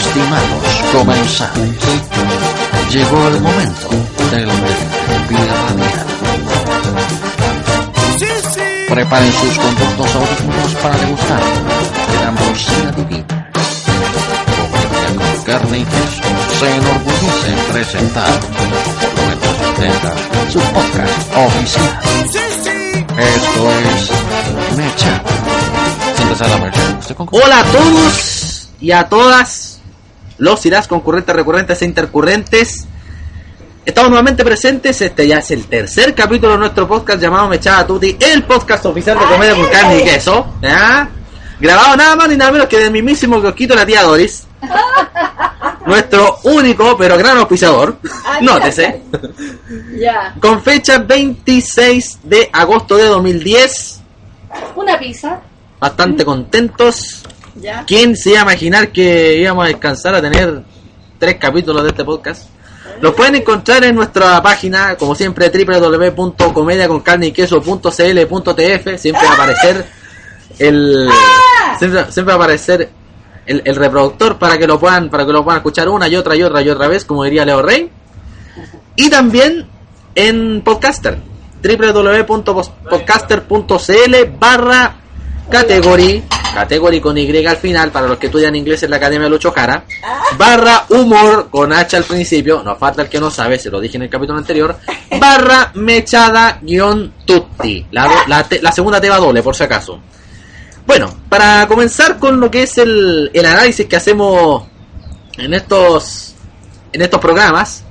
Estimados comensales, llegó el momento del radial. Preparen sus conductos audífonos para degustar de la ambrosía divina. Con carne y queso se enorgullece en presentar por su podcast oficial. Esto es Mecha. Hola a todos y a todas los irás concurrentes, recurrentes e intercurrentes. Estamos nuevamente presentes. Este ya es el tercer capítulo de nuestro podcast llamado Mechada Tutti, el podcast oficial de comedia con carne y queso. ¿ya? Grabado nada más ni nada menos que del mismísimo Kiosquito la tía Doris. Nuestro único pero gran auspiciador. Nótese. Ya. Con fecha 26 de agosto de 2010. Una pizza. Bastante contentos. Ya. ¿Quién se iba a imaginar que íbamos a alcanzar a tener tres capítulos de este podcast? Lo pueden encontrar en nuestra página, como siempre, www.comediaconcarneyqueso.cl.tf. Siempre va a aparecer el. Siempre, siempre va a aparecer el, el reproductor para que lo puedan para que lo puedan escuchar una y otra y otra y otra vez, como diría Leo Rey. Y también en Podcaster, www.podcaster.cl barra category, category con Y al final, para los que estudian inglés en la Academia de Lucho Jara, barra humor con H al principio, no falta el que no sabe, se lo dije en el capítulo anterior, barra mechada guion tutti, la, do- la, te- la segunda te va doble por si acaso. Bueno, para comenzar con lo que es el, el análisis que hacemos en estos en estos programas,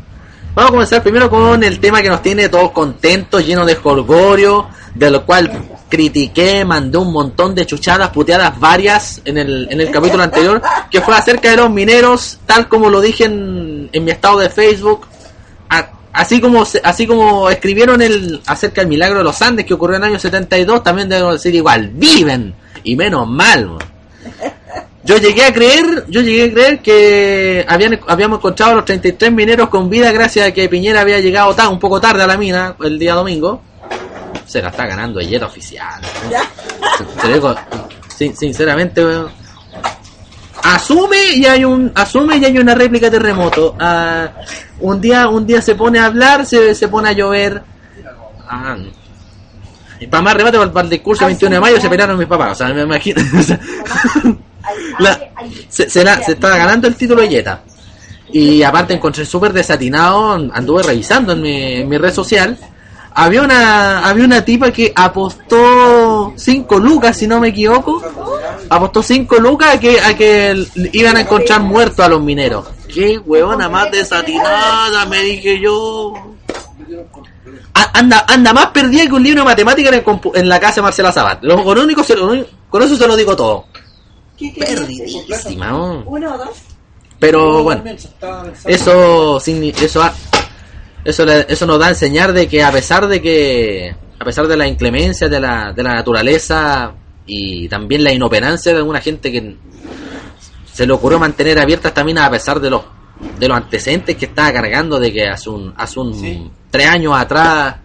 vamos a comenzar primero con el tema que nos tiene todos contentos, lleno de jolgorio, de lo cual critiqué, mandé un montón de chuchadas, puteadas varias en el, en el capítulo anterior, que fue acerca de los mineros, tal como lo dije en, en mi estado de Facebook, así como así como escribieron el acerca del milagro de los Andes que ocurrió en el año 72, también debo decir igual, viven y menos mal. Yo llegué a creer, yo llegué a creer que habían, habíamos encontrado a los 33 mineros con vida gracias a que Piñera había llegado ta- un poco tarde a la mina el día domingo. Se la está ganando el jet oficial. Lo digo, sin- sinceramente, weón. asume y hay un asume y hay una réplica de terremoto. Ah, un día un día se pone a hablar, se, se pone a llover. Ah, y para más remate, para, el discurso del 21 de mayo se pelearon mis papás. O sea, me imagino. o sea, la- se, se, la- se estaba ganando el título de Jetta. Y aparte encontré súper desatinado, anduve revisando en mi, en mi red social. Había una, había una tipa que apostó 5 lucas, si no me equivoco. Apostó 5 lucas a que, a que iban a encontrar muertos a los mineros. Qué huevona más desatinada, me dije yo. A- Anda, anda más perdida que un libro de matemáticas en, el compu- en la casa de Marcela Sabat. Lo, con, único se lo- con eso se lo digo todo. Perdidísima. ¿no? Uno o dos. Pero bueno, eso eso ha- eso le- eso nos da a enseñar de que a pesar de que a pesar de la inclemencia de la, de la naturaleza y también la inoperancia de alguna gente que se le ocurrió mantener abierta esta mina a pesar de los de los antecedentes que estaba cargando de que hace un hace un tres años atrás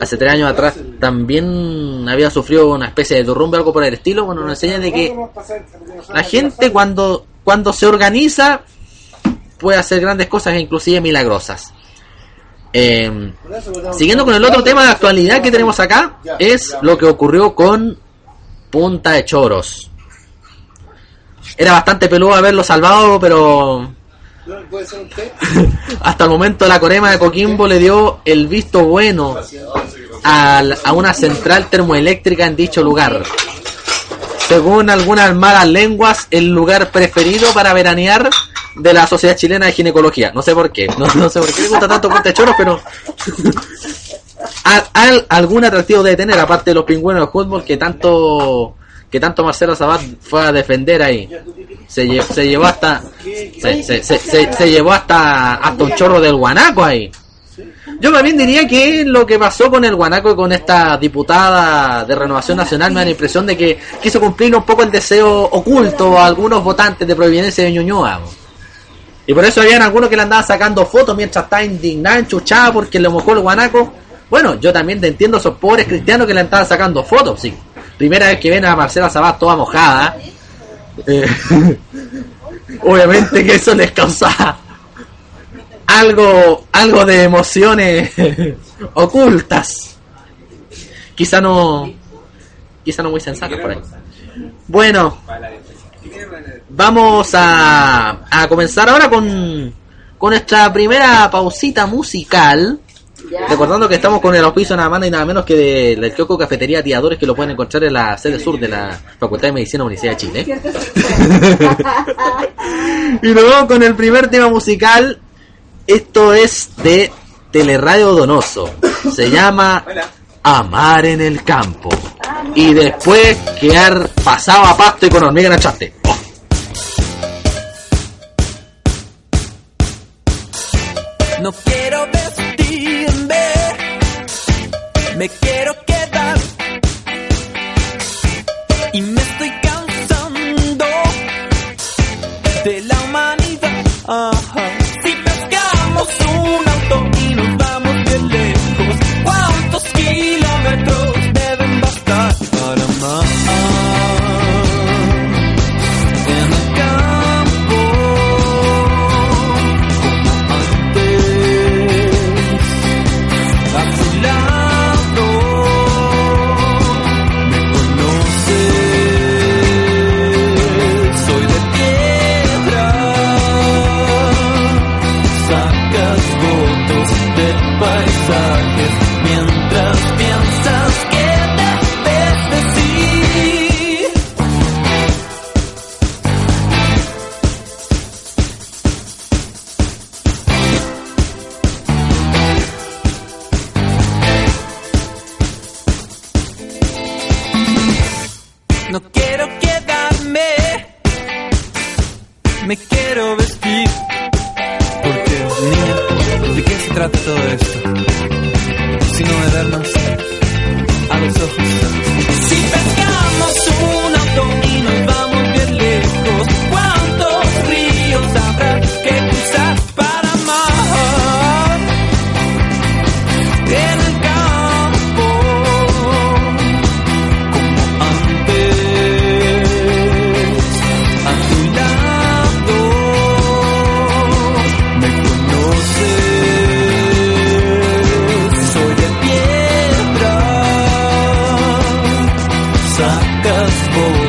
hace tres años atrás también había sufrido una especie de derrumbe algo por el estilo bueno nos enseña de que la gente cuando cuando se organiza puede hacer grandes cosas e inclusive milagrosas. Eh, siguiendo con el otro tema de actualidad que tenemos acá es lo que ocurrió con Punta de Choros. Era bastante peludo haberlo salvado, pero hasta el momento la Corema de Coquimbo le dio el visto bueno al- a una central termoeléctrica en dicho lugar. Según algunas malas lenguas, el lugar preferido para veranear de la Sociedad Chilena de Ginecología. No sé por qué, no, no sé por qué le gusta tanto Punta de Choros, pero al, al- algún atractivo debe tener, aparte de los pingüinos de fútbol que tanto que tanto Marcelo Sabat fue a defender ahí. Se, lle- se llevó hasta se, se- se llevó hasta hasta un chorro del guanaco ahí. Yo también diría que lo que pasó con el guanaco y con esta diputada de Renovación Nacional me da la impresión de que quiso cumplir un poco el deseo oculto a algunos votantes de Providencia de Ñuñoa. Y por eso habían algunos que le andaban sacando fotos mientras estaba indignada, enchuchada porque le mojó el guanaco. Bueno, yo también te entiendo a esos pobres cristianos que le andaban sacando fotos, sí. Primera vez que ven a Marcela Sabat toda mojada. Eh, obviamente que eso les causa algo, algo de emociones ocultas. Quizá no, quizá no muy sensatas por ahí. Bueno, vamos a, a comenzar ahora con, con nuestra primera pausita musical. Ya. Recordando que estamos con el auspicio nada más y nada menos que de- del kiosco Cafetería Tiadores que lo pueden encontrar en la sede sur de la Facultad de Medicina Universidad de Chile. y nos vamos con el primer tema musical. Esto es de Teleradio Donoso. Se llama Amar en el campo. Y después quedar pasado a pasto y con hormiga en el chaste. Oh. No quiero vestirme, me quiero sacas fotos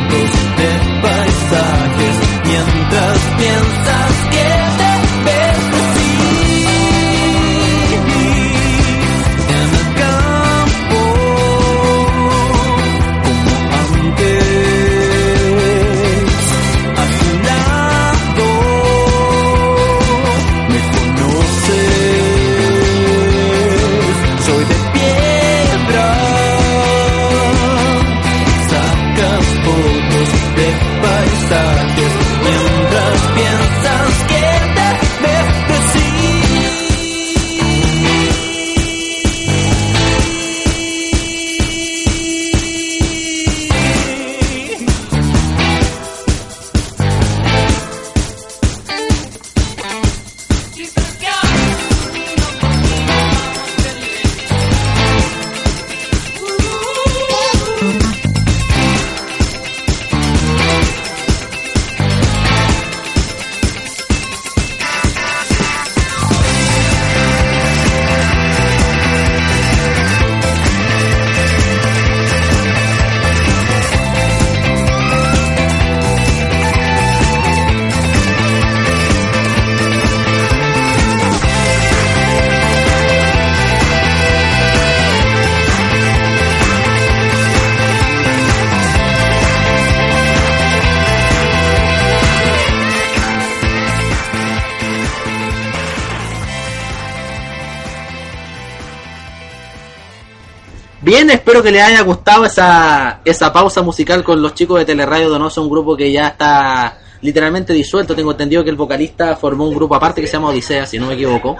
Bien, espero que les haya gustado esa, esa pausa musical con los chicos de Teleradio Donoso, un grupo que ya está literalmente disuelto. Tengo entendido que el vocalista formó un grupo aparte que se llama Odisea, si no me equivoco.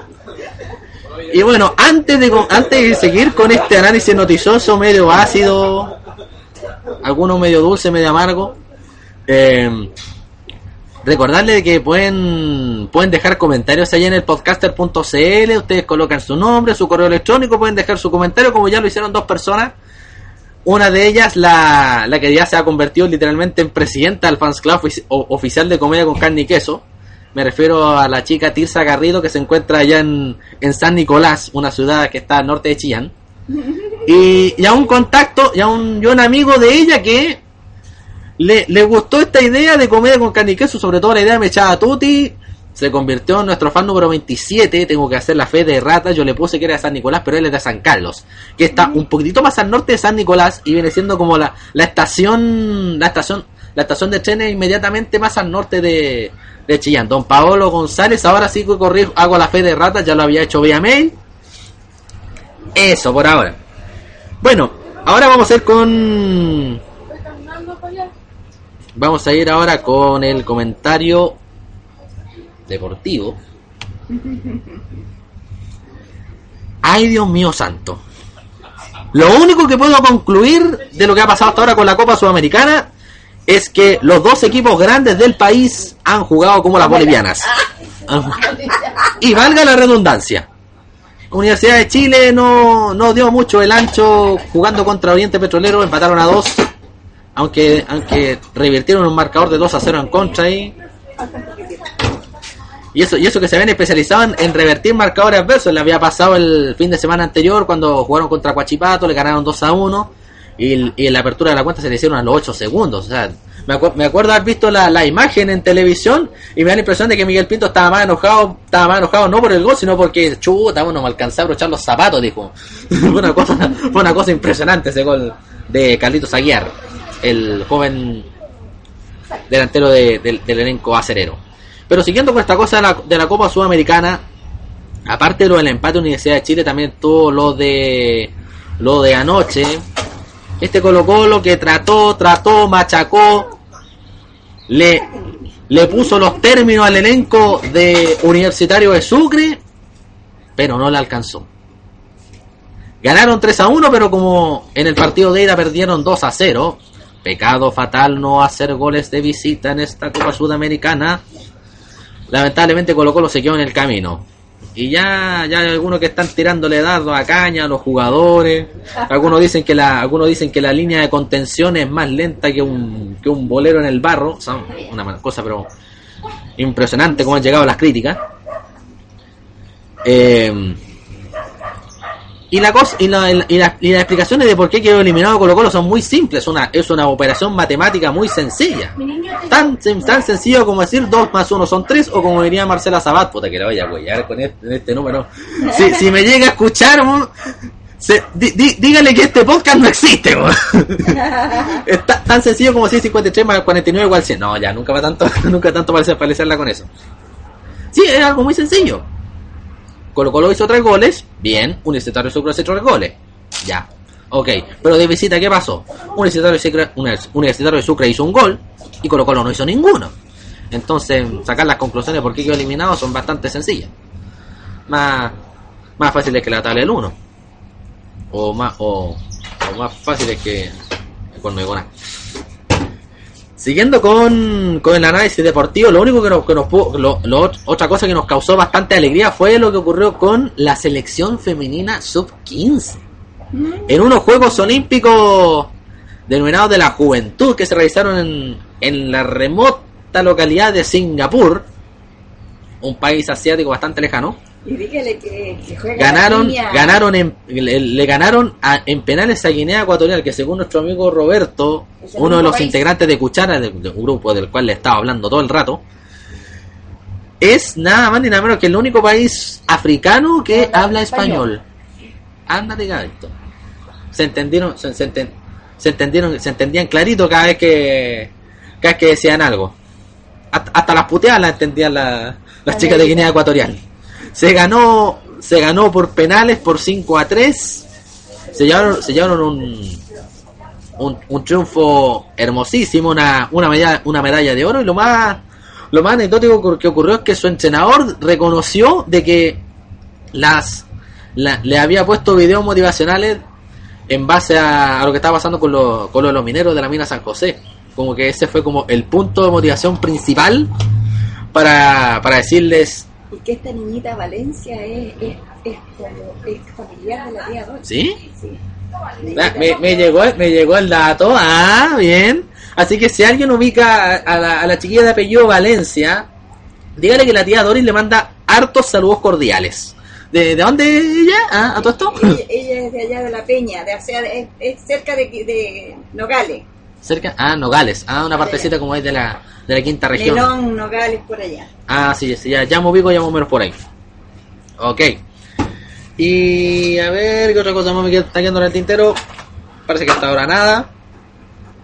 Y bueno, antes de, antes de seguir con este análisis noticioso, medio ácido, algunos medio dulce, medio amargo, eh, recordarles que pueden, pueden dejar comentarios allá en el podcaster.cl, ustedes colocan su nombre, su correo electrónico, pueden dejar su comentario como ya lo hicieron dos personas Una de ellas, la, la que ya se ha convertido literalmente en presidenta del Fans Club o- oficial de comedia con carne y queso. Me refiero a la chica Tirsa Garrido que se encuentra allá en, en San Nicolás, una ciudad que está al norte de Chillán. Y, y a un contacto, y a un, y un amigo de ella que le, le gustó esta idea de comedia con carne y queso, sobre todo la idea de Mechada Tuti. Se convirtió en nuestro fan número 27. Tengo que hacer la fe de rata. Yo le puse que era de San Nicolás, pero él es de San Carlos, que está un poquitito más al norte de San Nicolás y viene siendo como la, la estación, la estación, la estación de trenes inmediatamente más al norte de, de Chillán. Don Paolo González, ahora sí que corrí, hago la fe de rata, ya lo había hecho vía mail. Eso por ahora. Bueno, ahora vamos a ir con Vamos a ir ahora con el comentario deportivo. Ay, Dios mío santo. Lo único que puedo concluir de lo que ha pasado hasta ahora con la Copa Sudamericana es que los dos equipos grandes del país han jugado como las bolivianas. Y valga la redundancia. Universidad de Chile no, no dio mucho el ancho jugando contra Oriente Petrolero, empataron a dos aunque aunque revirtieron un marcador de 2 a 0 en contra ahí. Y eso, y eso que se habían especializado en, revertir marcadores adversos. Le había pasado el fin de semana anterior cuando jugaron contra Coachipato, le ganaron 2 a 1. Y, y en la apertura de la cuenta se le hicieron a los 8 segundos. O sea, me, acu- me acuerdo haber visto la, la imagen en televisión y me da la impresión de que Miguel Pinto estaba más enojado, estaba más enojado no por el gol, sino porque chuta, bueno, me alcancé a abrochar los zapatos, dijo. fue, una cosa, fue una cosa impresionante ese gol de Carlitos Aguiar, el joven delantero de- del, elenco acerero. Pero siguiendo con esta cosa de la, de Copa Sudamericana, aparte de lo del empate Universidad de Chile, también tuvo lo de lo de anoche. Este Colo Colo que trató, trató, machacó, le, le puso los términos al elenco de Universitario de Sucre, pero no le alcanzó. Ganaron 3 a 1, pero como en el partido de ida perdieron 2 a 0, pecado fatal no hacer goles de visita en esta Copa Sudamericana. Lamentablemente Colo Colo se quedó en el camino. Y ya, ya hay algunos que están tirándole dardos a caña a los jugadores. Algunos dicen que la, algunos dicen que la línea de contención es más lenta que un, que un bolero en el barro. O sea, una cosa pero impresionante como han llegado las críticas. Eh, y la cosa y, la, y, la- y las explicaciones de por qué quedó eliminado Colo Colo son muy simples. Una, es una operación matemática muy sencilla. Tan, tan sencillo como decir 2 más 1 son 3 o como diría Marcela Sabat, puta que la vaya a huellar con este, este número. Si, si me llega a escuchar, se- di- di- dígale que este podcast no existe. es ta- tan sencillo como decir 53 más 49 igual 100. No, ya, nunca va tanto, nunca tanto para parecerla con eso. Sí, es algo muy sencillo. Colo Colo hizo tres goles, bien, Universitario Sucre hizo tres goles, ya, ok, pero de visita, ¿qué pasó? Universitario de Sucre, Univers- Universitario de Sucre hizo un gol y Colo Colo no hizo ninguno. Entonces, sacar las conclusiones por qué quedó eliminado son bastante sencillas. Más, más fáciles que la tabla del 1. O más, o, o más fáciles que, que con no digo nada. Siguiendo con, con el análisis deportivo, lo único que nos, que nos lo- lo ot- otra cosa que nos causó bastante alegría fue lo que ocurrió con la selección femenina sub-15. En unos Juegos Olímpicos denominados de la Juventud que se realizaron en, en la remota localidad de Singapur, un país asiático bastante lejano, Y dígale que, que juega ganaron la ganaron en, le, le ganaron a- en penales a Guinea Ecuatorial que según nuestro amigo Roberto uno de los país. integrantes de Cuchara de, de un grupo del cual le estaba hablando todo el rato es nada más ni nada menos que el único país africano que Habla habla español, español. ándate gadito se entendieron se, se enten- se entendieron se entendían clarito cada vez que cada vez que decían algo. Hasta, hasta las puteadas las entendían la- las chicas de Guinea Ecuatorial se ganó se ganó por penales por 5 a 3 se llevaron se llevaron un un, un triunfo hermosísimo una una medalla una medalla de oro. Y lo más lo más anecdótico que ocurrió es que su entrenador reconoció de que las la- le había puesto videos motivacionales en base a, lo que estaba pasando con, con lo de los mineros de la mina San José. Como que ese fue como el punto de motivación principal para, para decirles Y que esta niñita Valencia es, es, es como es familiar de la tía Rocha. ¿Sí? Sí. Ah, Me, me llegó, me llegó el dato, ah, bien. Así que si alguien ubica a, a la, a la chiquilla de apellido Valencia, dígale que la tía Doris le manda hartos saludos cordiales. ¿De, de dónde ella? Ah, ¿A todo esto? Ella, ella es de allá de la Peña, de, o sea, es, es cerca de, de Nogales. Cerca, ah, Nogales, ah, una partecita como es de la, de la quinta región. Melón, Nogales, por allá. Ah, sí, sí, ya, ya me ubico, ya más o menos por ahí. Ok. Y a ver, ¿qué otra cosa más me está quedando en el tintero? Parece que hasta ahora nada.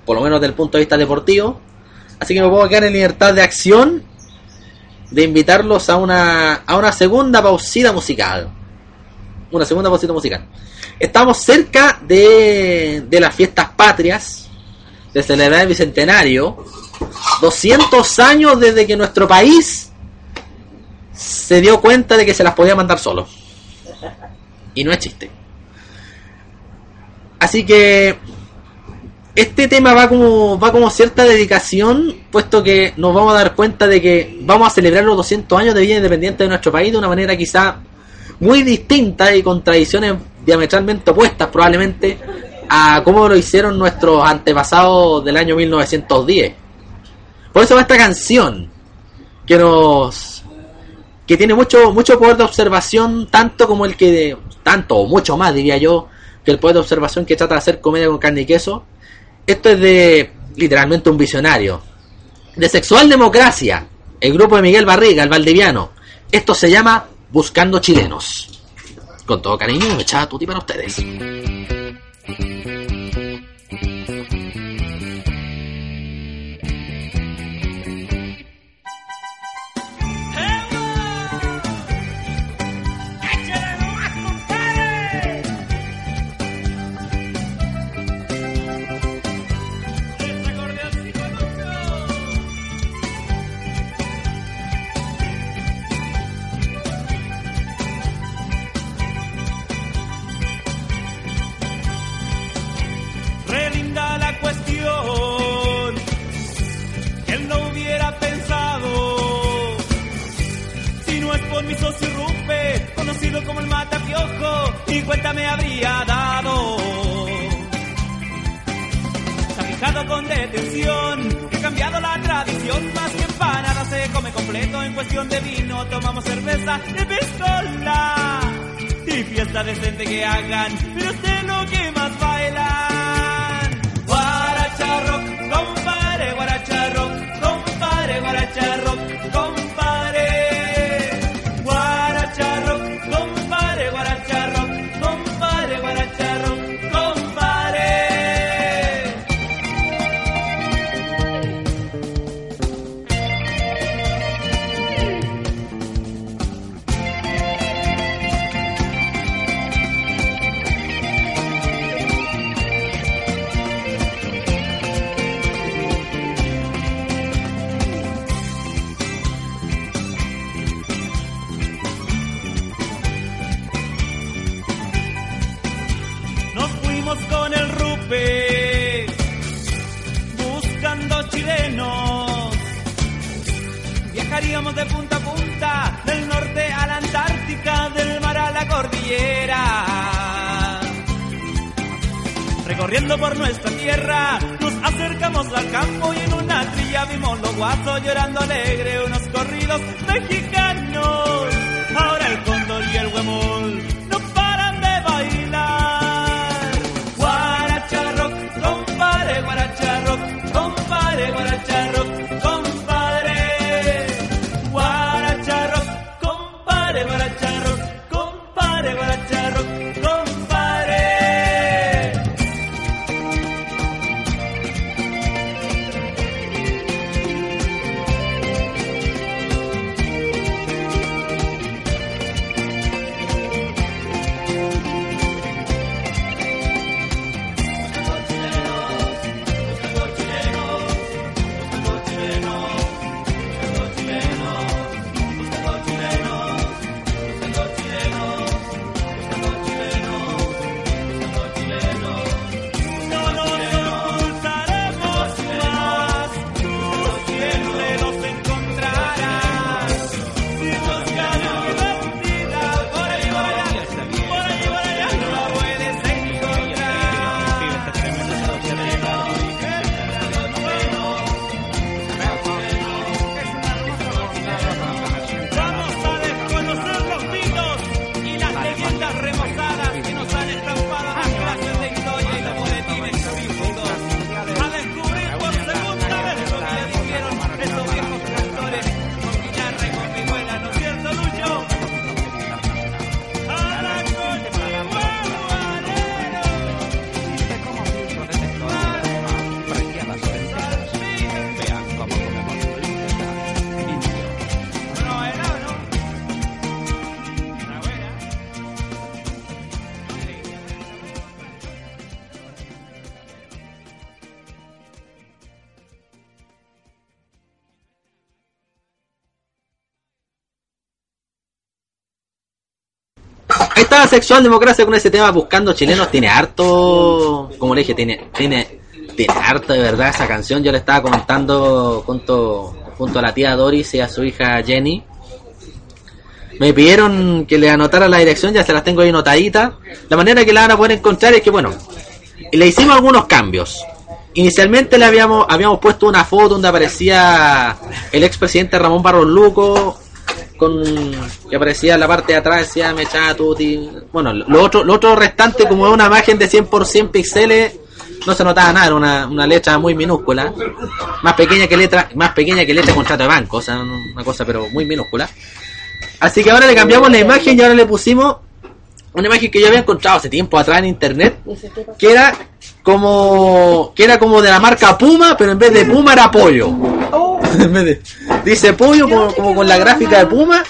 Por lo menos desde el punto de vista deportivo. Así que me puedo quedar en libertad de acción de invitarlos a una, a una segunda pausita musical. Una segunda pausita musical. Estamos cerca de, de las fiestas patrias, de celebrar el bicentenario. 200 años desde que nuestro país se dio cuenta de que se las podía mandar solo. Y no es chiste. Así que este tema va como va como cierta dedicación, puesto que nos vamos a dar cuenta de que vamos a celebrar los 200 años de vida independiente de nuestro país de una manera quizá muy distinta y con tradiciones diametralmente opuestas probablemente a cómo lo hicieron nuestros antepasados del año 1910. Por eso esta canción que nos que tiene mucho mucho poder de observación tanto como el que tanto o mucho más diría yo que el poder de observación que trata de hacer comedia con carne y queso. Esto es de literalmente un visionario de Sexual Democracia, el grupo de Miguel Barriga, el valdiviano. Esto se llama Buscando Chilenos. Con todo cariño, me echaba tuti para ustedes. Thank you. Cerveza de pistola. Y fiesta decente que hagan, Viajaríamos de punta a punta, del norte a la Antártica, del mar a la cordillera. Recorriendo por nuestra tierra, nos acercamos al campo y en una trilla vimos los guasos llorando alegre, unos corridos mexicanos. Ahora Sexual Democracia con ese tema buscando chilenos. Tiene harto, como le dije, tiene, tiene, tiene harto de verdad esa canción. Yo le estaba comentando junto, junto a la tía Doris y a su hija Jenny. Me pidieron que le anotara la dirección, ya se las tengo ahí notaditas. La manera que la van a poder encontrar es que, bueno, le hicimos algunos cambios. Inicialmente le habíamos, habíamos puesto una foto donde aparecía el expresidente Ramón Barros Luco, con que aparecía la parte de atrás, decía Mechada Tuti. Bueno, lo otro, lo otro restante, como una imagen de 100% píxeles, no se notaba nada, era una, una letra muy minúscula, más pequeña que letra, más pequeña que letra de contrato de banco, o sea, una cosa pero muy minúscula. Así que ahora le cambiamos la imagen y ahora le pusimos una imagen que yo había encontrado hace tiempo atrás en internet, que era como que era como de la marca Puma, pero en vez de Puma era pollo. Dice pollo como, como con la gráfica de Puma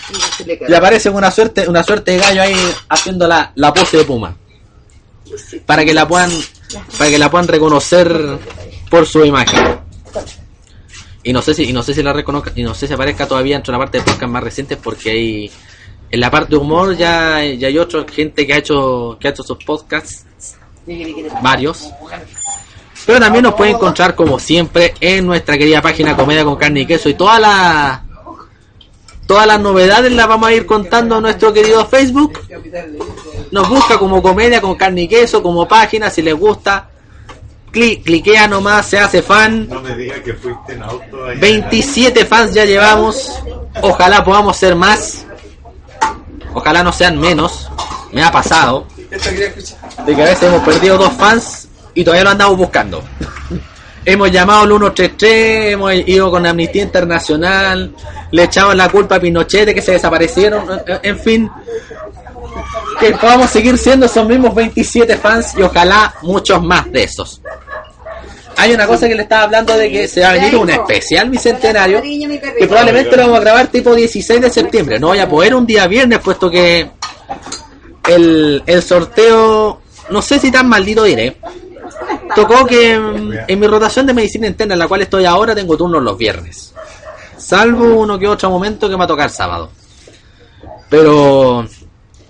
y aparece una suerte una suerte de gallo ahí haciendo la, la pose de Puma. Para que la puedan para que la puedan reconocer por su imagen. Y no sé si y no sé si la reconozca y no sé si aparezca todavía entre la parte de podcast más recientes porque hay en la parte de humor ya, ya hay otra gente que ha hecho que ha hecho sus podcasts. Varios pero también nos puede encontrar como siempre en nuestra querida página Comedia con Carne y Queso y todas las todas las novedades las vamos a ir contando a nuestro querido Facebook nos busca como Comedia con Carne y Queso como página si les gusta Cli- cliquea nomás se hace fan No me digas que fuiste en auto ahí. 27 fans ya llevamos. Ojalá podamos ser más. Ojalá no sean menos. Me ha pasado. De que a veces hemos perdido dos fans y todavía lo andamos buscando. hemos llamado al 133, hemos ido con Amnistía Internacional, le echamos la culpa a Pinochet de que se desaparecieron. en- fin, que podamos seguir siendo esos mismos 27 fans y ojalá muchos más de esos. Hay una cosa que le estaba hablando de que se va a venir un especial bicentenario que probablemente lo vamos a grabar tipo 16 de septiembre. No voy a poder un día viernes puesto que el, el sorteo, no sé si tan maldito diré. Tocó que mm, en mi rotación de medicina interna en la cual estoy ahora tengo turnos los viernes. Salvo uno que otro momento que me va a tocar sábado. Pero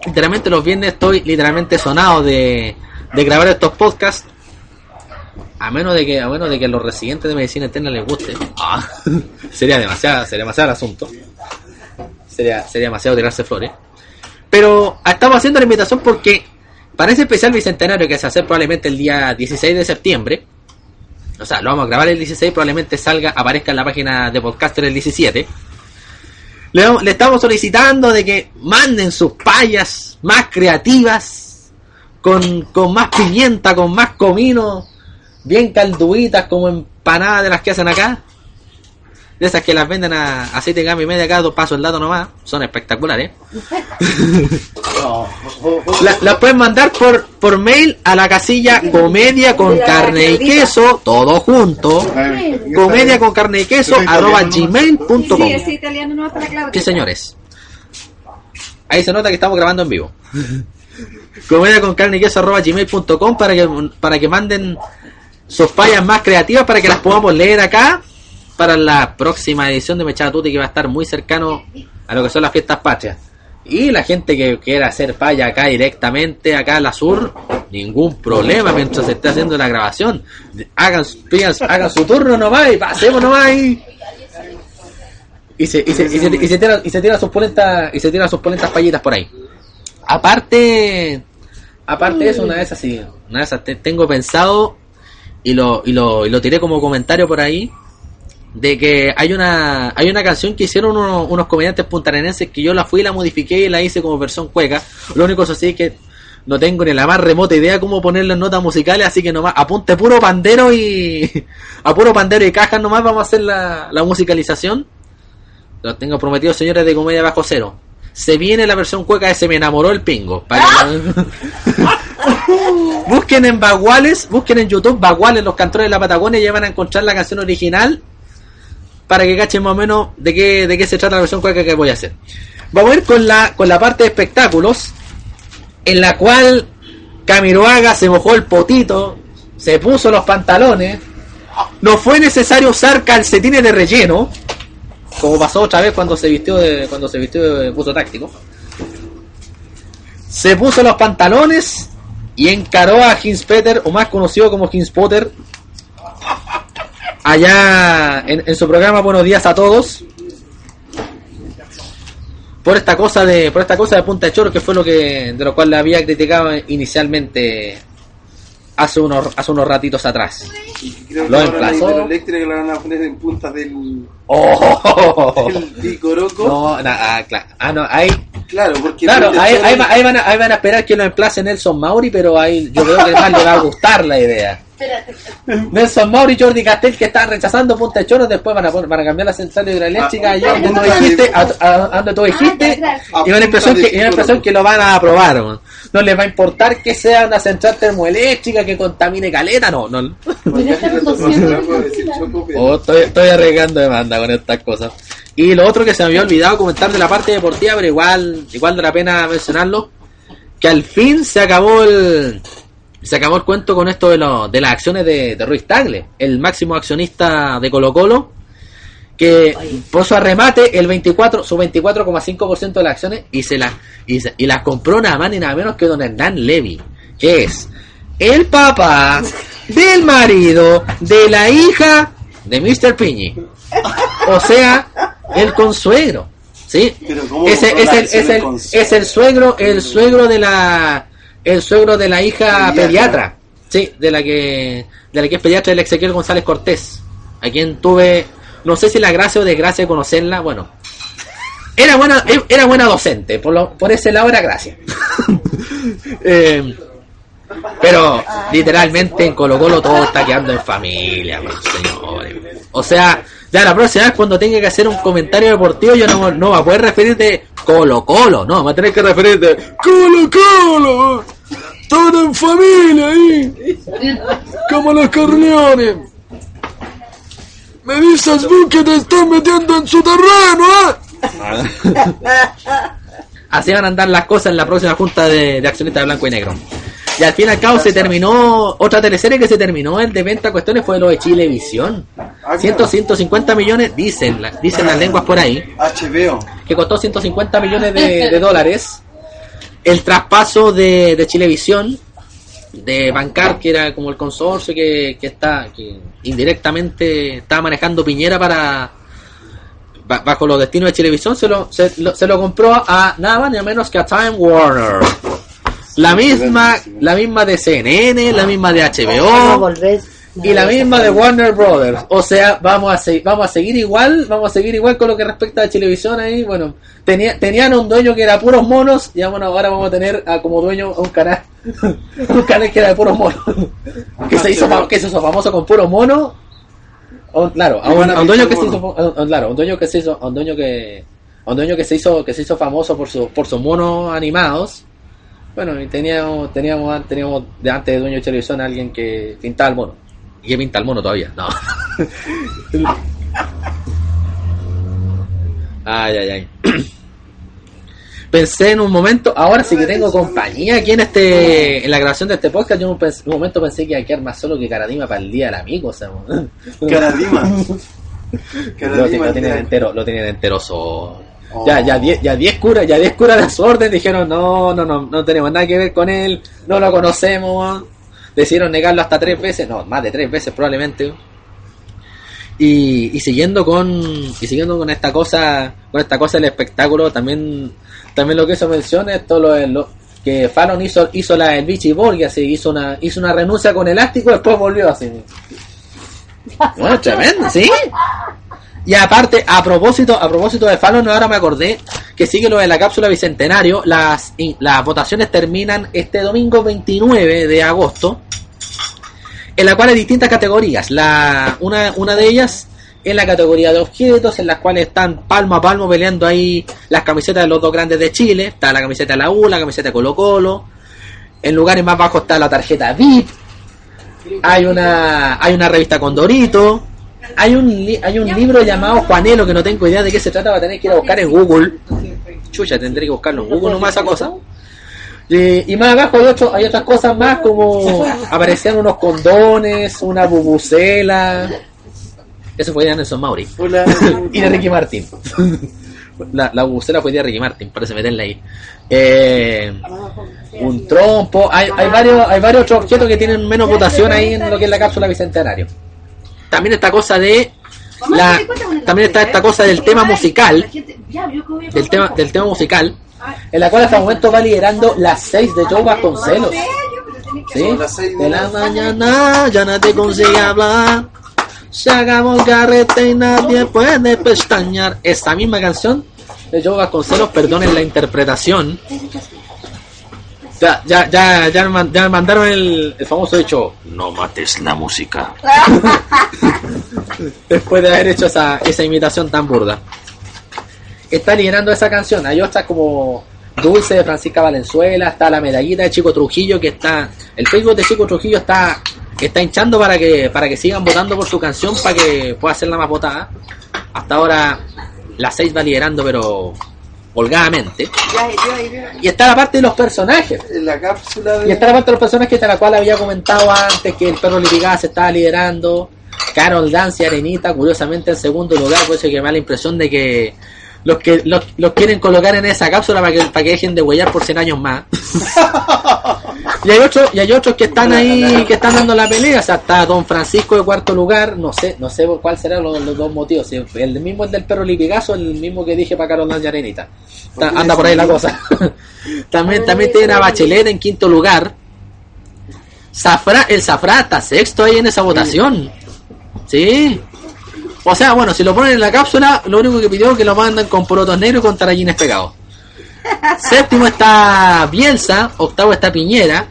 literalmente los viernes estoy literalmente sonado de, de grabar estos podcasts. A menos de que, a menos de que a los residentes de medicina interna les guste. Ah, sería demasiado, sería demasiado el asunto. Sería, sería demasiado tirarse flores. Pero estamos haciendo la invitación porque para ese especial bicentenario que se hace probablemente el día 16 de septiembre, o sea, lo vamos a grabar el 16, probablemente salga, aparezca en la página de podcaster el 17. Le, estamos solicitando de que manden sus payas más creativas, con, con más pimienta, con más comino, bien calduitas como empanadas de las que hacen acá. De esas que las venden a, a 7 gama y media acá, dos pasos el dato nomás. Son espectaculares. La- las pueden mandar por, por mail a la casilla comedia con carne y queso, todo junto. Comedia con carne y queso, arroba gmail.com. Sí, señores. Ahí se nota que estamos grabando en vivo. Comedia con carne y queso arroba gmail.com para que, para que manden sus fallas más creativas para que las podamos leer acá para la próxima edición de Mechada Tuti que va a estar muy cercano a lo que son las fiestas patrias. Y la gente que quiera hacer falla acá directamente, acá en la sur, ningún problema mientras se esté haciendo la grabación. Hagan, pidan- hagan su turno nomás y pasemos nomás ahí. Y se, y se, y se, y se tira, y se tira sus polentas, y se tira sus polentas payitas por ahí. Aparte, aparte de eso, una vez así, una vez te- tengo pensado y lo, y lo, y lo tiré como comentario por ahí de que hay una hay una canción que hicieron unos, unos comediantes puntarenenses que yo la fui y la modifiqué y la hice como versión cueca. Lo único eso sí es que no tengo ni la más remota idea cómo ponerle notas musicales, así que nomás apunte puro pandero y a puro pandero y cajas nomás vamos a hacer la, la musicalización. Lo tengo prometido, señores de Comedia Bajo Cero. Se viene la versión cueca de Se me enamoró el pingo. Para que- busquen en Baguales, busquen en YouTube Baguales, los cantores de la Patagonia, y ya van a encontrar la canción original para que cachen más o menos de qué, de qué se trata la versión cueca que voy a hacer. Vamos a ir con la, con la parte de espectáculos, en la cual Camiroaga se mojó el potito, se puso los pantalones, no fue necesario usar calcetines de relleno, como pasó otra vez cuando se vistió de, cuando se vistió de buzo táctico. se puso los pantalones y encaró a Hins Peter, o más conocido como Hins Potter, allá en, en su programa Buenos Días a Todos. Por esta cosa de, por esta cosa de Punta de Choro, que fue lo que, de lo cual le había criticado inicialmente hace unos, hace unos ratitos atrás. Creo Lo emplazó. hidroeléctrica la van a poner en puntas del, ¡Oh! del Picoroco. No, na- ah, claro. Ah, no, ahí, Claro, porque. claro, ahí van a, ahí van a esperar que lo emplace Nelson Mauri, pero ahí yo creo que más le va a gustar la idea. Espérate. Nelson Mauri y Jordi Castel que están rechazando Punta de Choro, después van a, poner- van a cambiar la central hidroeléctrica Ah, allá donde tú dijiste, a, a- a donde tú dijiste, y una impresión que, y una impresión que lo van a aprobar. No les va a importar que sea una central termoeléctrica que contamine caleta, no, no. Mira, están 200 Puedo decir Choco, pero- Oh, estoy, estoy arriesgando demanda con estas cosas. Y lo otro que se me había olvidado comentar de la parte deportiva, pero igual, igual de la pena mencionarlo, que al fin se acabó el se acabó el cuento con esto de, lo- de las acciones de, de Ruiz Tagle, el máximo accionista de Colo Colo, que puso a remate el 24, su 24,5% de las acciones y se las y, se- y las compró nada más ni nada menos que don Hernán Levy, que es el papá del marido de la hija de Mr. Piñi. O sea, el consuegro. ¿Sí? Pero ¿cómo Ese compró es las el, es el, es el suegro, el suegro de la el suegro de la hija Pediatra. pediatra. Sí, de la que de la que es pediatra el Ezequiel González Cortés, a quien tuve no sé si la gracia o desgracia de conocerla, bueno, era buena, era buena docente, por, lo, por ese lado era gracia. Eh, pero literalmente en Colo Colo todo está quedando en familia, señores. O sea, ya la próxima vez cuando tenga que hacer un comentario deportivo yo no, no va a poder referir de Colo Colo, no, va a tener que referir de Colo Colo. Todo en familia ahí. Como los Corleones. Me dices tú que te estás metiendo en su terreno, ¿eh? Así van a andar las cosas en la próxima junta de, de accionistas de blanco y negro. Y al fin y al cabo se terminó, otra teleserie que se terminó el de venta cuestiones fue lo de Chilevisión. Ah, 100, claro. 150 millones, dicen, dicen las lenguas por ahí, HBO. que costó 150 millones de, de dólares. El traspaso de, de Chilevisión, de Bancar, que era como el consorcio que, que está, que indirectamente estaba manejando Piñera para ba- bajo los destinos de Chilevisión, se lo, se, lo, se lo compró a nada más ni menos que a Time Warner. La misma, la misma de CNN, la misma de HBO y la misma de Warner Brothers. O sea, vamos a seguir, vamos a seguir igual, vamos a seguir igual con lo que respecta a televisión ahí. Bueno, tenía, tenían un dueño que era puros monos, y bueno, ahora vamos a tener a, como dueño a un canal, un canal que era de puros monos, que se hizo, que se hizo famoso con puros monos. O, claro, a un, a un dueño que se hizo, a un- claro, un dueño que se hizo, a un dueño que, a un dueño que se hizo, que se hizo famoso por sus, por sus monos animados. Bueno, y teníamos, teníamos, teníamos de antes de dueño de televisión a alguien que pintaba el mono. ¿Y que pinta el mono todavía? No. ay, ay, ay. Pensé en un momento, ahora sí que tengo compañía aquí en este en la grabación de este podcast. Yo en un, momento pensé que iba a quedar más solo que Caradima para el día del amigo. O sea, Caradima. lo, Caradima. lo tenían entero, lo tenían entero solo. Oh. Ya, ya 10 ya diez curas, ya 10 curas de su orden dijeron, no, no, no, no tenemos nada que ver con él, no lo conocemos. Decidieron negarlo hasta tres veces, no, más de tres veces probablemente. Y, y siguiendo con y siguiendo con esta cosa, con esta cosa del espectáculo, también también lo que hizo mención es todo lo, lo- que Fallon hizo hizo la del Vichy Borg, así hizo una hizo una renuncia con elástico, después volvió así. Bueno, tremendo, ¿sí? Y aparte, a propósito, a propósito de Fallon, ahora me acordé que sigue lo de la cápsula bicentenario. Las, y- las votaciones terminan este domingo 29 de agosto, en la cual hay distintas categorías. La, una, una de ellas es la categoría de objetos, en las cuales están palmo a palmo peleando ahí las camisetas de los dos grandes de Chile. Está la camiseta de la U, la camiseta de Colo Colo. En lugares más bajos está la tarjeta VIP. Hay una, hay una revista con Dorito. Hay un, hay un libro llamado Juanelo que no tengo idea de qué se trata, va a tener que ir a buscar en Google. Chucha, tendré que buscarlo en Google nomás esa cosa. Y, y más abajo hay, otro, hay otras cosas más como aparecían unos condones, una bubucela. Eso fue de Nelson Mauri Hola. y de Ricky Martin. la, la bucera fue de Ricky Martin, parece meterla ahí. Eh, un trompo, hay, hay varios hay varios otros objetos que tienen menos votación ahí en lo que es la cápsula bicentenario. También esta cosa de la, también está esta cosa del tema musical, del tema, del tema musical, en la cual hasta el momento va liderando las 6 de Joe Vasconcelos. ¿Sí? Son las seis de la mañana ya nadie consigue hablar. Se hagamos carrete y nadie puede pestañear. Esta misma canción de Joe Vasconcelos, perdonen la interpretación. Ya, ya, ya, ya, ya mandaron el, el famoso hecho. No mates la música. Después de haber hecho esa, esa imitación tan burda. Está liderando esa canción. Hay otras como Dulce de Francisca Valenzuela, está la medallita de Chico Trujillo que está. El Facebook de Chico Trujillo está está hinchando para que para que sigan votando por su canción para que pueda ser la más votada. Hasta ahora la 6 va liderando pero holgadamente. Y está la parte de los personajes. En la cápsula Y de. está la parte de los personajes de la cual había comentado antes que el perro Lipigada se estaba liderando. Carol Dance y Arenita, curiosamente en segundo lugar, por eso que me da la impresión de que los que los, los quieren colocar en esa cápsula para que, para que dejen de huellar por 100 años más. y hay otros, y hay otros que están ahí, que están dando la pelea, o sea, está Don Francisco de cuarto lugar, no sé, no sé cuál serán los, los dos motivos, si el mismo el del perro Lipigazo, el mismo que dije para Carol Dance y Arenita. Está- anda por ahí la cosa. también, también tiene a Bachelet en quinto lugar. Zafra, el Zafra está sexto ahí en esa votación. Sí. O sea, bueno, si lo ponen en la cápsula, lo único que pidió es que lo mandan con porotos negros y con tarallines pegados. Séptimo está Bielsa, octavo está Piñera,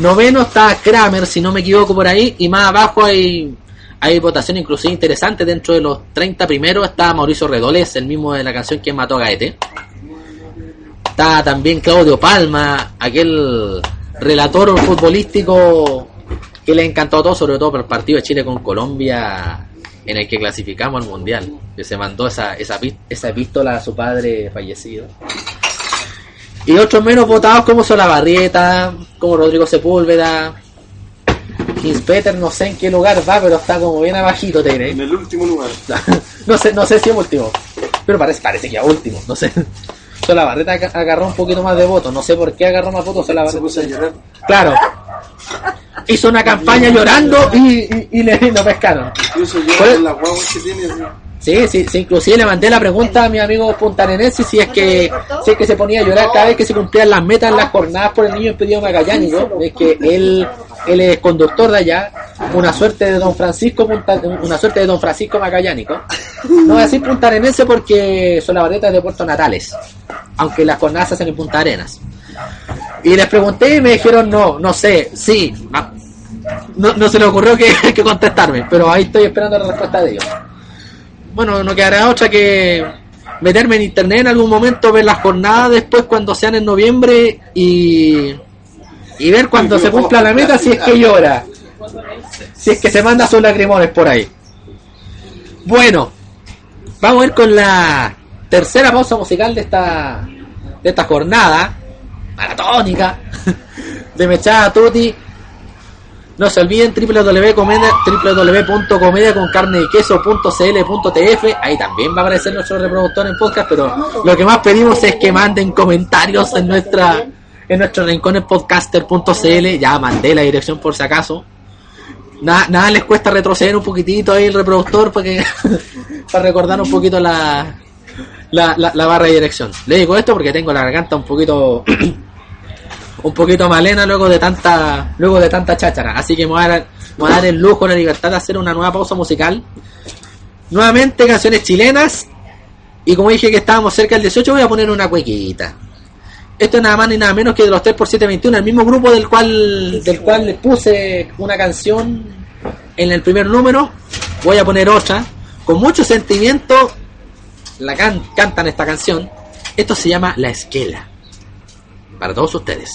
noveno está Kramer, si no me equivoco por ahí, y más abajo hay, hay votación inclusive interesante, dentro de los 30 primeros está Mauricio Redoles, el mismo de la canción que mató a Gaete. Está también Claudio Palma, aquel relator futbolístico que le encantó a todos, sobre todo por el partido de Chile con Colombia, en el que clasificamos al Mundial, que se mandó esa, esa, esa epístola a su padre fallecido. Y otros menos votados como Solabarrieta, como Rodrigo Sepúlveda, Peter no sé en qué lugar va, pero está como bien abajito, te diré. En el último lugar. no sé, no sé si es último, pero parece, parece que es último, no sé. Solabarrieta aga- agarró un poquito más de votos, no sé por qué agarró más votos Se Solabarrieta. puso a llorar. Claro. Hizo una campaña llorando y, y, y le y lo pescaron. Incluso las guaguas que tiene. Sí, sí, sí, inclusive le mandé la pregunta a mi amigo puntarenense si es que si es que se ponía a llorar cada vez que se cumplían las metas en las jornadas por el niño impedido magallánico, es que él, él es conductor de allá, una suerte de don Francisco una suerte de don Francisco magallánico. No voy a decir puntarenense porque son las barretas de Puerto Natales, aunque las jornadas hacen en Punta Arenas. Y les pregunté y me dijeron no, no sé, sí, no, no, se le ocurrió que contestarme, pero ahí estoy esperando la respuesta de ellos bueno, no quedará otra que meterme en internet en algún momento, ver las jornadas después cuando sean en noviembre y, y ver cuando se cumpla la meta si es que llora. Si es que se manda sus lagrimones por ahí. Bueno, vamos a ir con la tercera pausa musical de esta de esta jornada maratónica de Mechada Tutti. No se olviden www.comedia- www.comediaconcarnedyqueso.cl.tf Ahí también va a aparecer nuestro reproductor en podcast, pero lo que más pedimos es que manden comentarios en nuestra en nuestro rincón en podcaster.cl. Ya mandé la dirección por si acaso. Nada, nada les cuesta retroceder un poquitito ahí el reproductor para que para recordar un poquito la, la, la, barra de dirección. Le digo esto porque tengo la garganta un poquito un poquito malena luego de tanta luego de tanta cháchara así que voy a me voy a dar el lujo la libertad de hacer una nueva pausa musical nuevamente canciones chilenas y como dije que estábamos cerca del 18 voy a poner una cuequita esto es nada más ni nada menos que de los 3 por 721 el mismo grupo del cual del cual les puse una canción en el primer número. Voy a poner otra. Con mucho sentimiento la can- cantan esta canción. Esto se llama La Esquela. Para todos ustedes.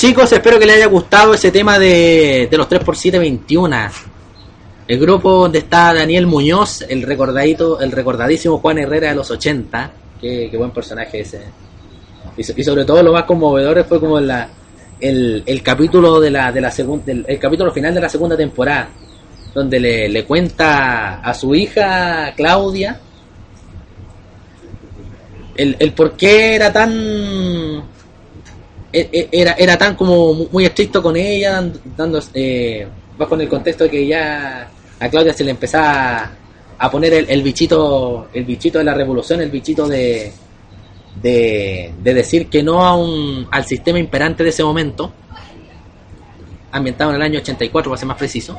Chicos, espero que les haya gustado ese tema de, de los 3x721. El grupo donde está Daniel Muñoz, el recordadito, el recordadísimo Juan Herrera de los 80. Qué, qué buen personaje ese. Y, so- y sobre todo lo más conmovedor fue como la, el, el capítulo de la, de la segunda, el, capítulo final de la segunda temporada, donde le, le cuenta a su hija Claudia el, el por qué era tan era, era tan como mu- muy estricto con ella, dando, eh, bajo en el contexto de que ya a Claudia se le empezaba a poner el, el bichito, el bichito de la revolución, el bichito de, de, de decir que no a un, al sistema imperante de ese momento, ambientado en el año 84 para ser más preciso.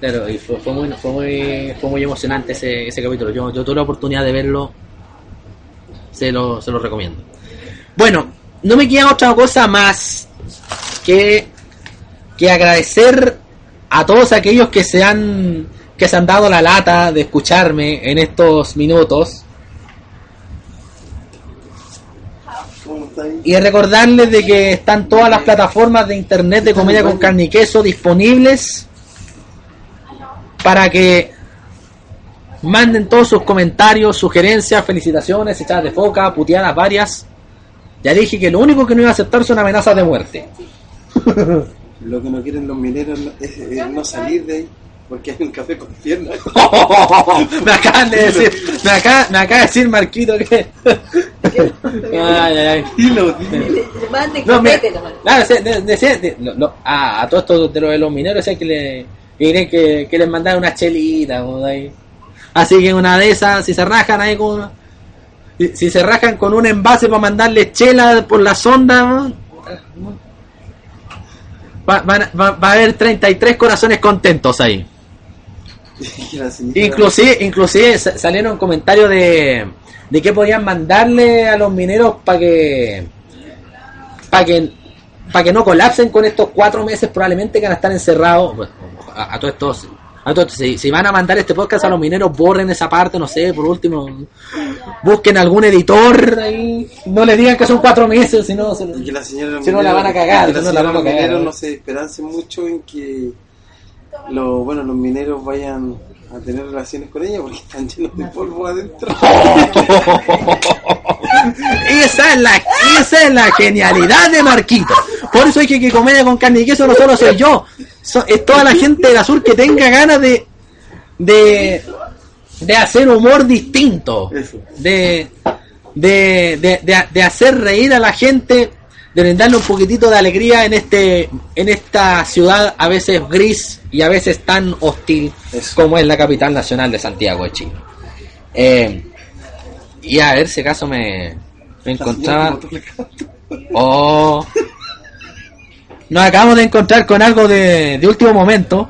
Claro, y fue, fue muy, fue muy, fue muy emocionante ese, ese capítulo. Yo, yo tuve la oportunidad de verlo, se lo, se lo recomiendo. Bueno, no me queda otra cosa más que, que agradecer a todos aquellos que se han que se han dado la lata de escucharme en estos minutos y recordarles de que están todas las plataformas de internet de comedia con carne y queso disponibles para que manden todos sus comentarios, sugerencias, felicitaciones, echadas de foca, puteadas varias. Ya dije que lo único que no iba a aceptar son amenazas de muerte. Lo que no quieren los mineros es, es no salir de ahí, porque hay un café con piernas. me acaban de decir, me acaba, me acaba de decir Marquito que. ay, ay, ay. No, me, claro, se- de- decía- de- lo- lo- a, a todos estos de los, de los mineros decían que, le, que, que, que les mandaran una chelita. ahí. Así que una de esas, si se rajan ahí con una- si, se rajan con un envase para mandarle chela por la sonda, va, van- va- va a haber 33 corazones contentos ahí. Inclusive, inclusive sa- salieron comentarios de, de que podían mandarle a los mineros para que para que para que no colapsen con estos cuatro meses probablemente que van a estar encerrados Bueno, a, a todos estos estos, si, si van a mandar este podcast a los mineros borren esa parte no sé por último busquen algún editor ahí no le digan que son cuatro meses si no Si no la van a cagar, si no la a los cagar, ¿no? se esperancen mucho en que lo, bueno, los mineros vayan a tener relaciones con ella porque están llenos de polvo adentro. Esa es la esa es la genialidad de Marquito. Por eso es que, que comedia con carne y queso no solo soy yo, so- es toda la gente del sur que tenga ganas de de de hacer humor distinto, de de, de, de, de hacer reír a la gente, de brindarle un poquitito de alegría en este en esta ciudad a veces gris y a veces tan hostil Eso. como es la capital nacional de Santiago de Chile. Eh, y a ver si acaso me, me encontraba. Oh. Nos acabamos de encontrar con algo de, de último momento.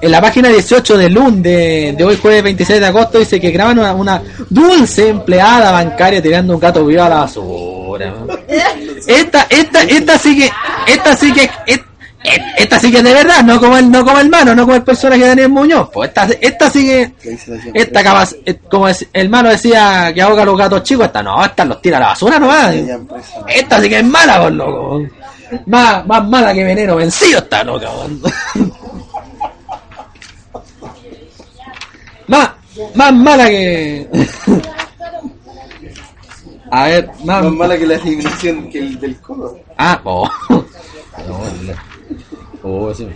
En la página 18 de LUN de, de hoy jueves 26 de agosto dice que graban una, una dulce empleada bancaria tirando un gato vivo a la basura. Esta, esta, esta sí que, esta sí que, et- esta sí que es de verdad, no como el, no como el mano, no como el personaje de Daniel Muñoz. Pues esta, esta sí que, esta capaz, eh, como el malo decía que ahoga a los gatos chicos, esta no, esta los tira a la basura nomás. presa. Esta sí que es mala, por loco. Más, más mala que veneno vencido esta loca, weón. Más, más mala que. A ver, más. Más mala que la eliminación que el del codo. Ah, oh. Oh, sí.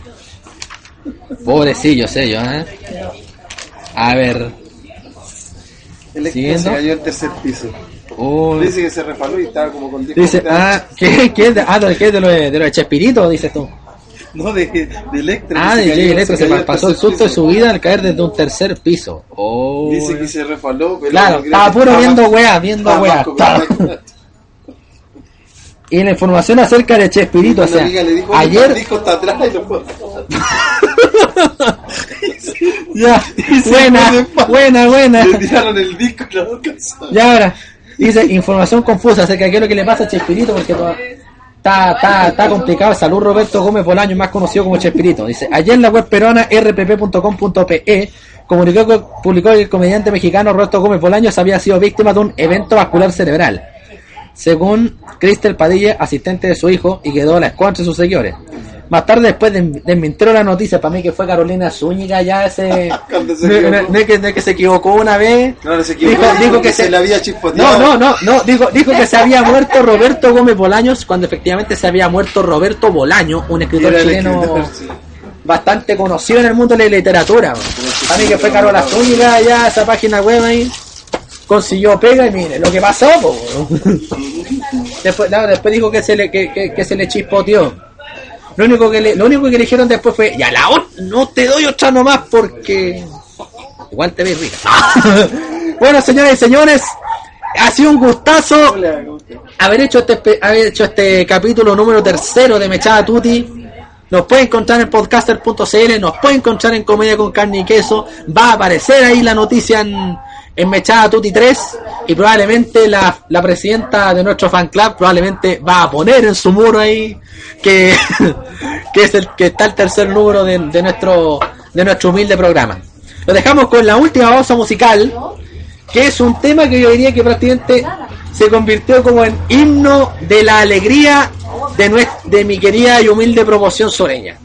Pobrecillo, sé yo, ¿eh? A ver. El se cayó al tercer piso. Oh. Dice que se refaló y estaba como con 10 Dice, ah, ¿qué, qué es de, ah, ¿qué es de lo de, de lo de Chespirito? Dices tú. No, de, de Electra. Ah, de cayó- Electro se pasó el susto de su vida al caer desde un tercer piso. Oh. Dice que se refaló, pero Claro, estaba puro viendo weá, viendo weá. Y la información acerca de Chespirito, o sea, amiga le dijo, ayer... disco está atrás y lo ya, buena, buena, buena. Le tiraron el disco y ahora, dice información confusa acerca de qué es lo que le pasa a Chespirito, porque está, está, está complicado. Salud Roberto Gómez Bolaño, más conocido como Chespirito. Dice, ayer la web peruana rpp.com.pe comunicó que, publicó que el comediante mexicano Roberto Gómez Bolaños había sido víctima de un evento vascular cerebral. Según Cristel Padilla, asistente de su hijo, y quedó a la escuadra de sus seguidores. Más tarde, después de- desmintieron la noticia, para mí que fue Carolina Zúñiga ya ese... Equivocó. de que, que se equivocó una vez. No, no se equivocó. Dijo, que se se le había chispoteado. No, no, no, no, dijo, dijo que se había muerto Roberto Gómez Bolaños cuando efectivamente se había muerto Roberto Bolaño, un escritor chileno escritor, sí. bastante conocido en el mundo de la literatura. Para mí que fue Carola Zúñiga ya esa página web ahí consiguió pega y mire lo que pasó. después, no, después dijo que se le que, que- que se le chispoteó. Lo único que le, lo único que le dijeron después fue, ya la ot- no te doy otra nomás porque igual te ves rica. bueno, señoras y señores, ha sido un gustazo haber hecho este haber hecho este capítulo número tercero de Mechada Tutti. Nos puede encontrar en podcaster.cl, nos puede encontrar en Comedia con Carne y Queso. Va a aparecer ahí la noticia en, en Mechada Tutti 3 y probablemente la, la presidenta de nuestro fan club probablemente va a poner en su muro ahí que, que es el que está el tercer número de, de nuestro de nuestro humilde programa. Lo dejamos con la última pausa musical que es un tema que yo diría que prácticamente se convirtió como en himno de la alegría de, nues- de mi querida y humilde promoción soreña.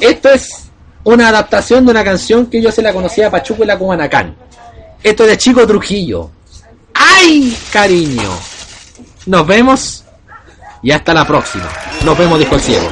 Esto es una adaptación de una canción que yo se la conocía a y la Cubanacán. Esto es de Chico Trujillo. ¡Ay, cariño! Nos vemos y hasta la próxima. Nos vemos, el ciego.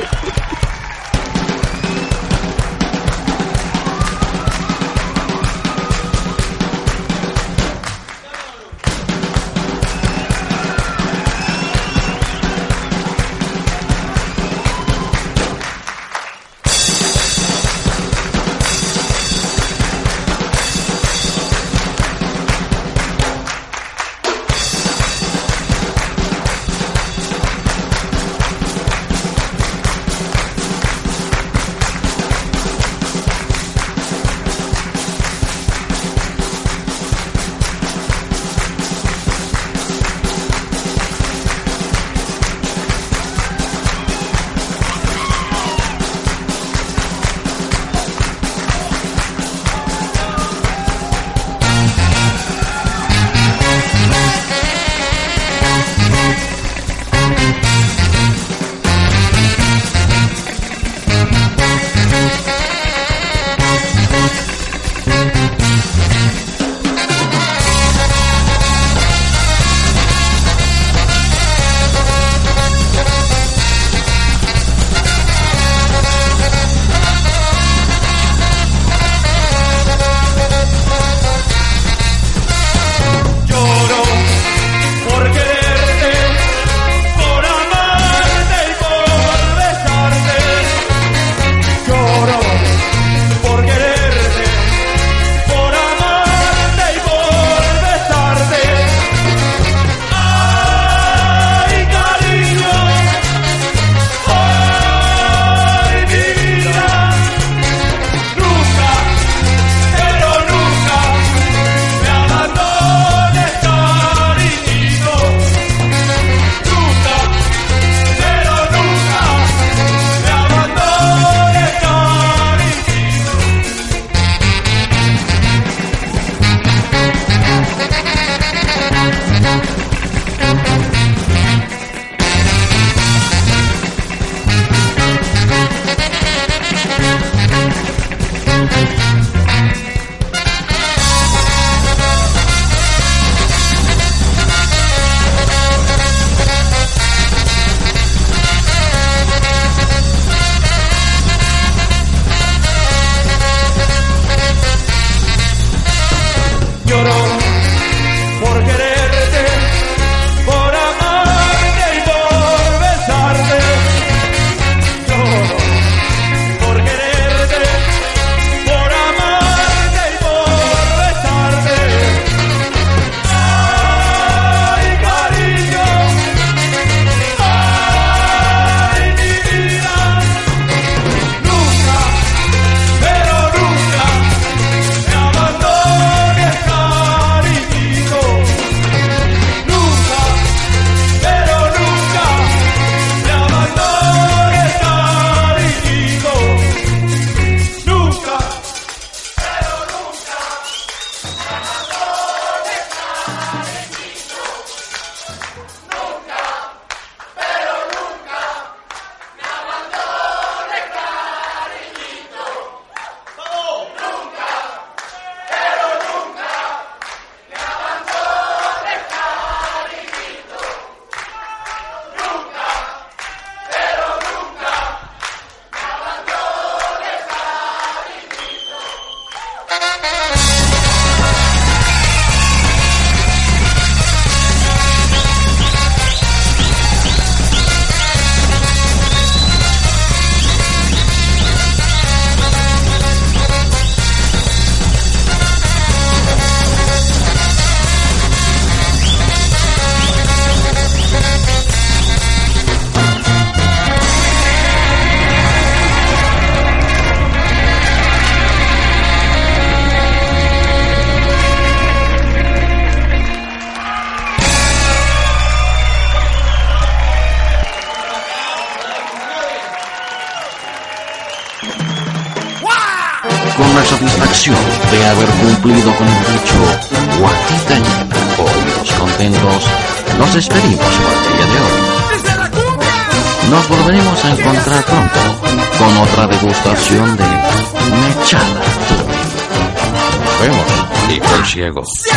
Mechada.